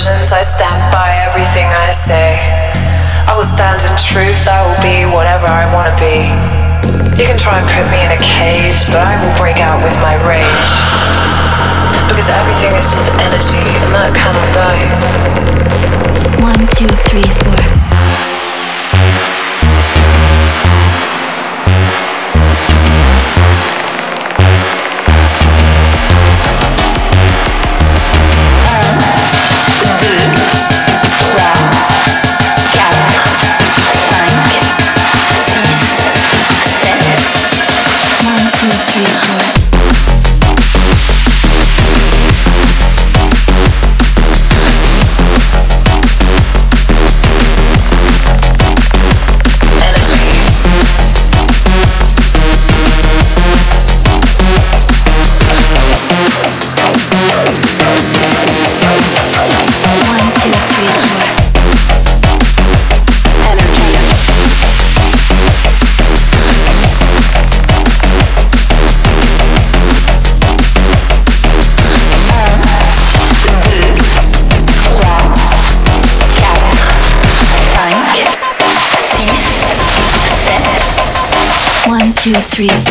decisions. I stand by everything I say I will stand in truth, I will be whatever I want to be. You can try and put me in a cage, but I will break out with my rage. Because everything is just energy, and that cannot die. One, two, three, four. Two,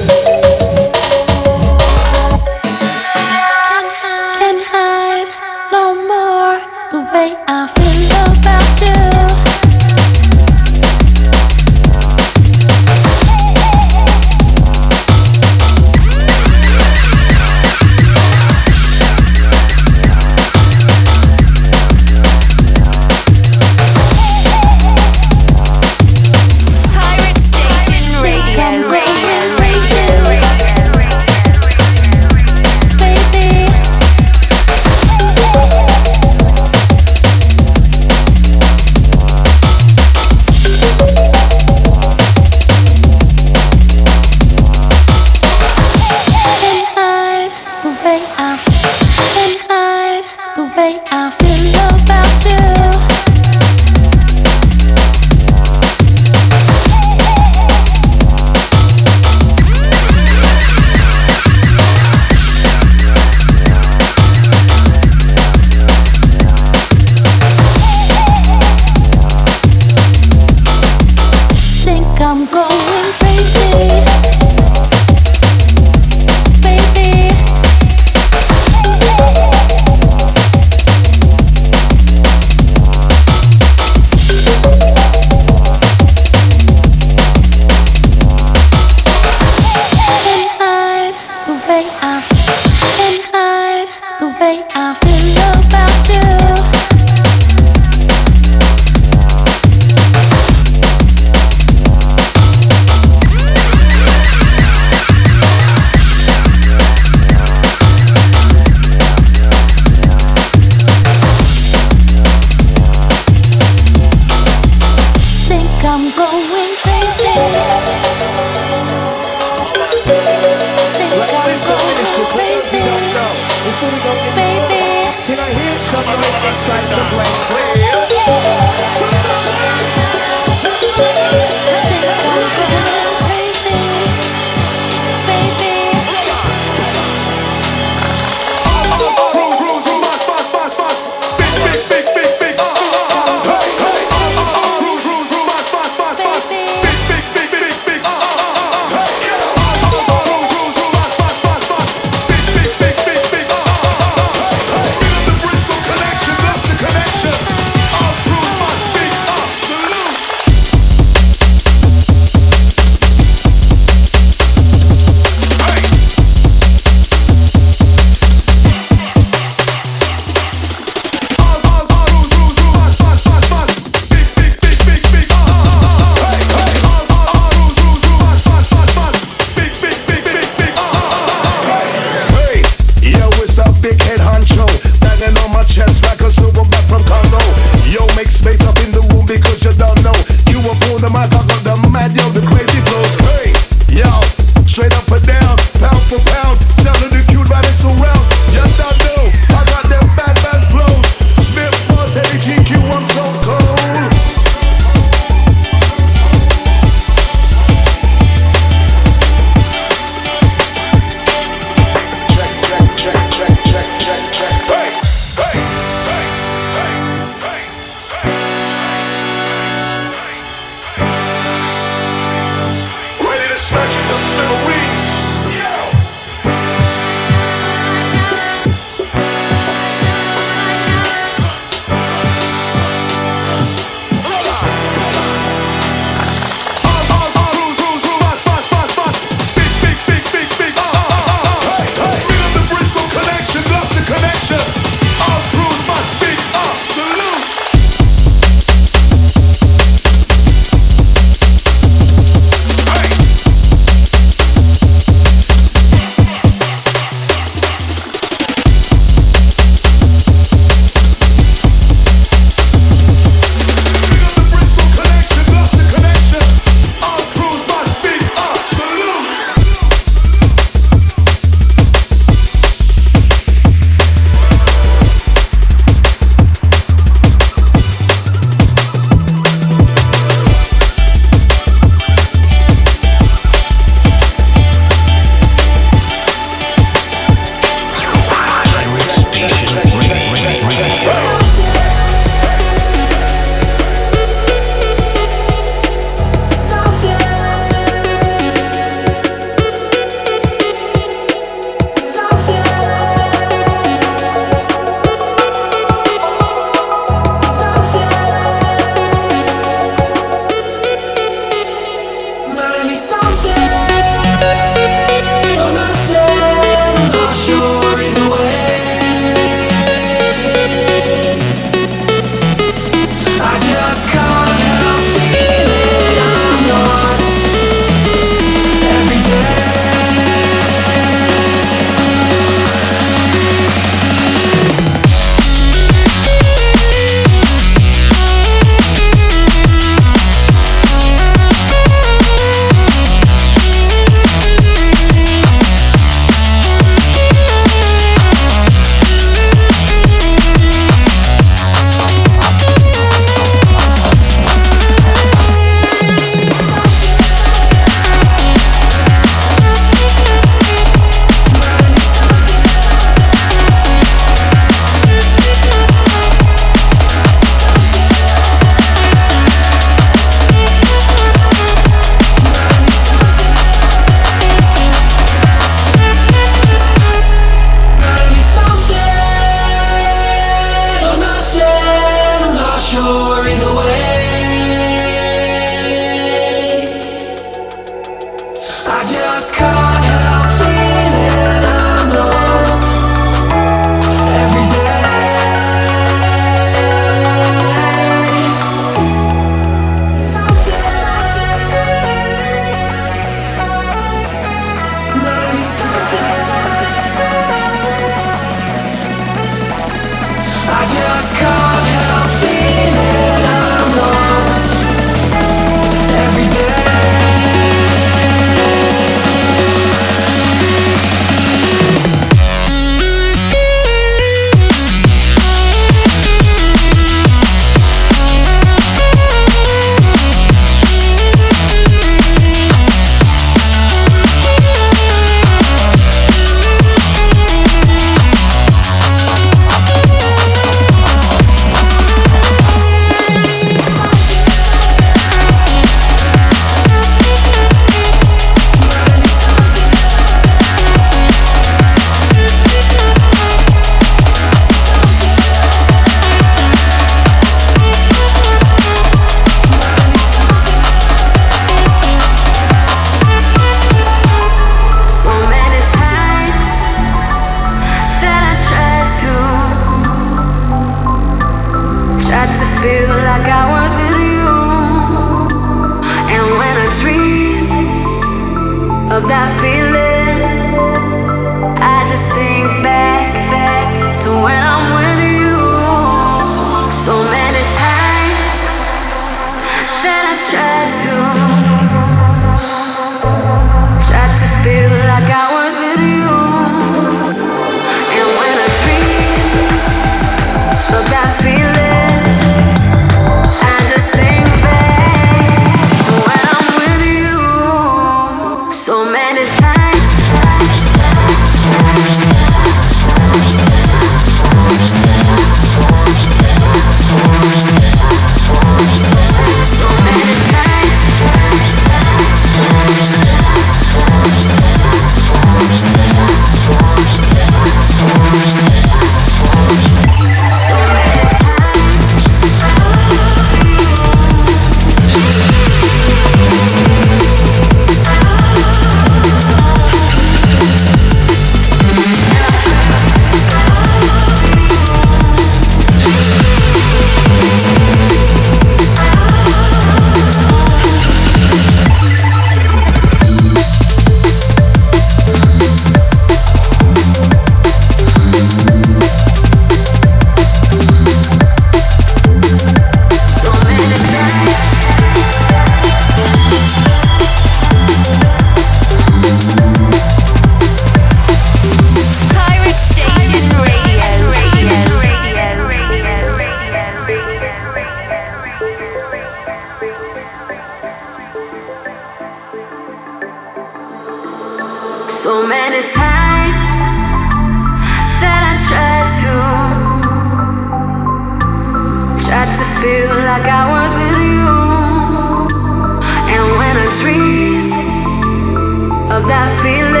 so that times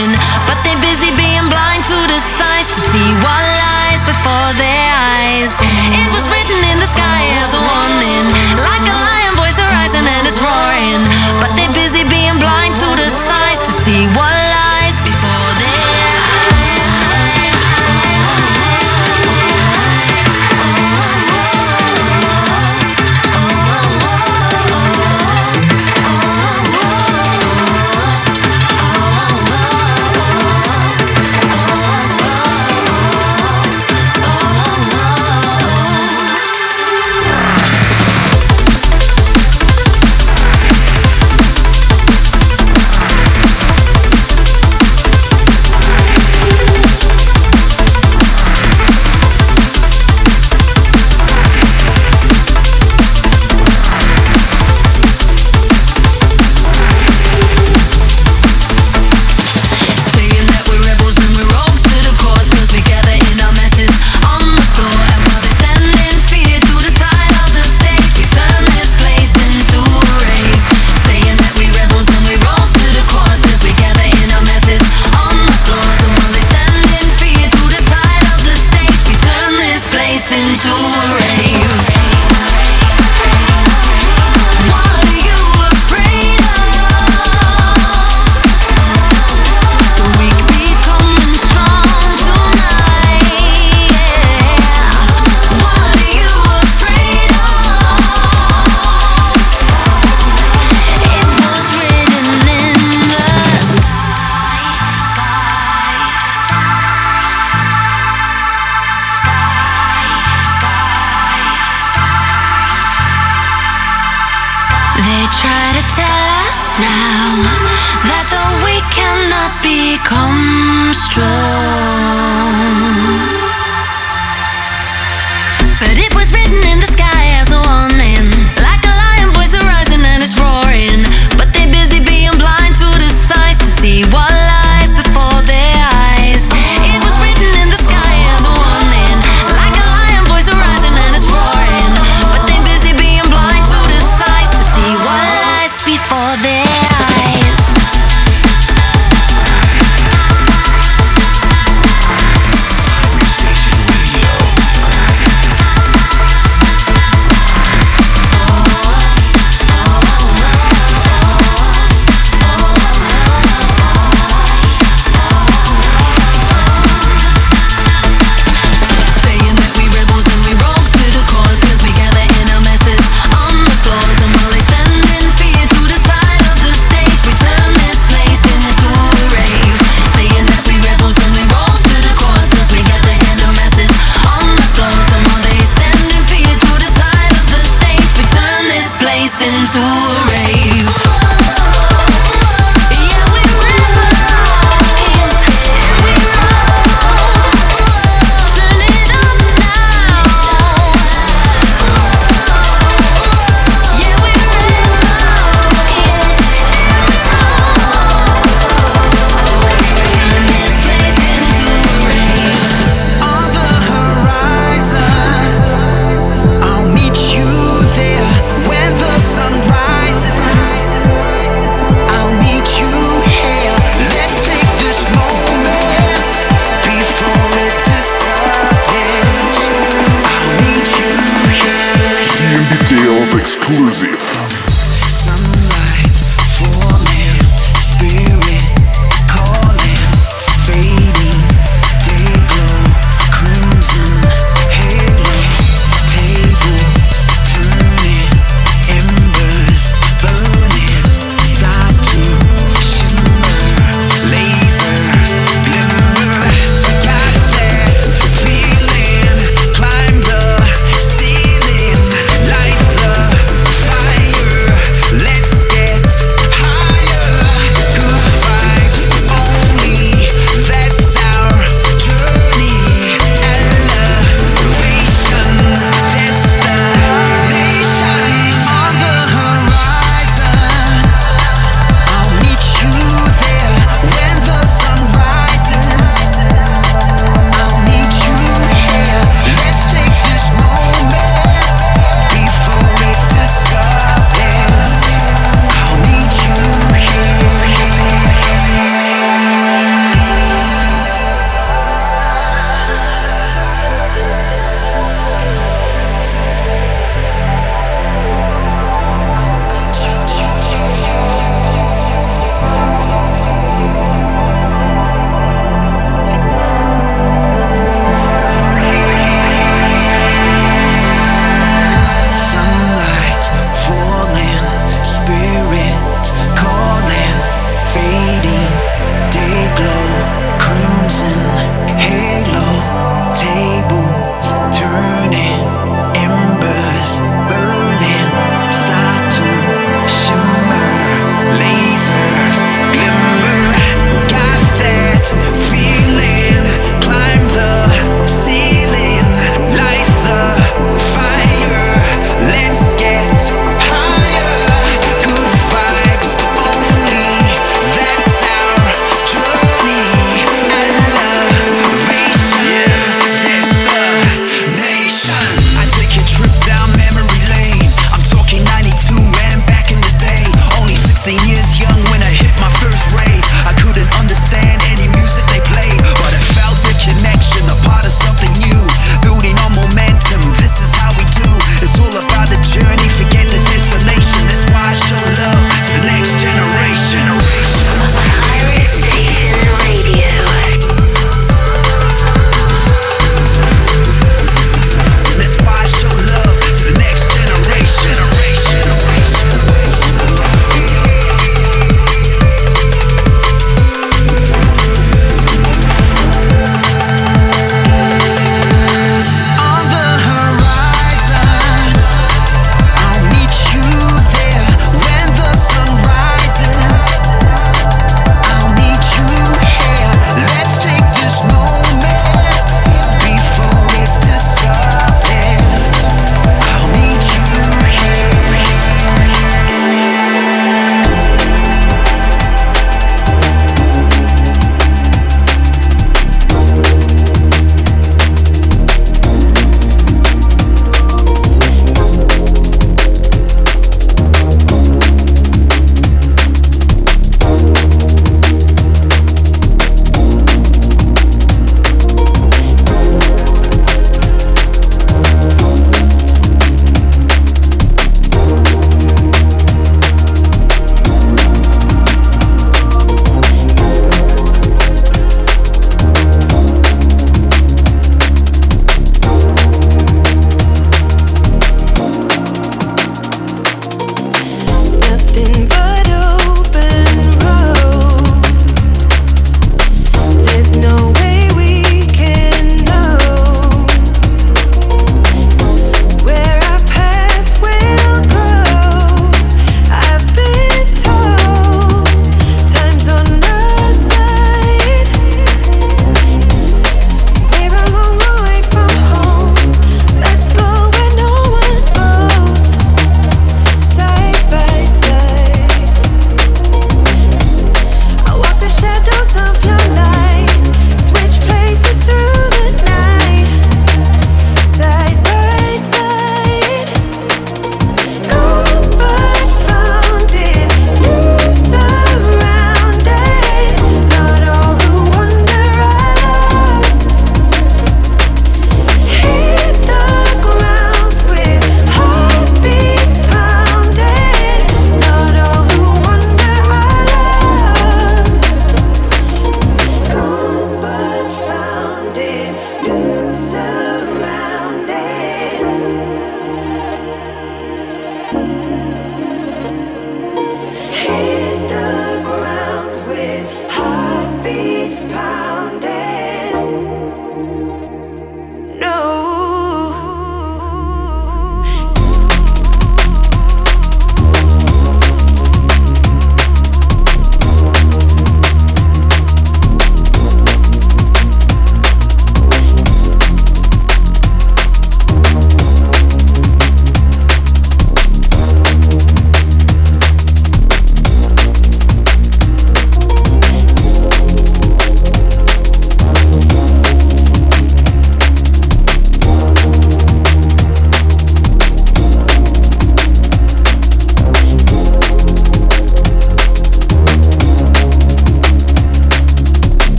i fire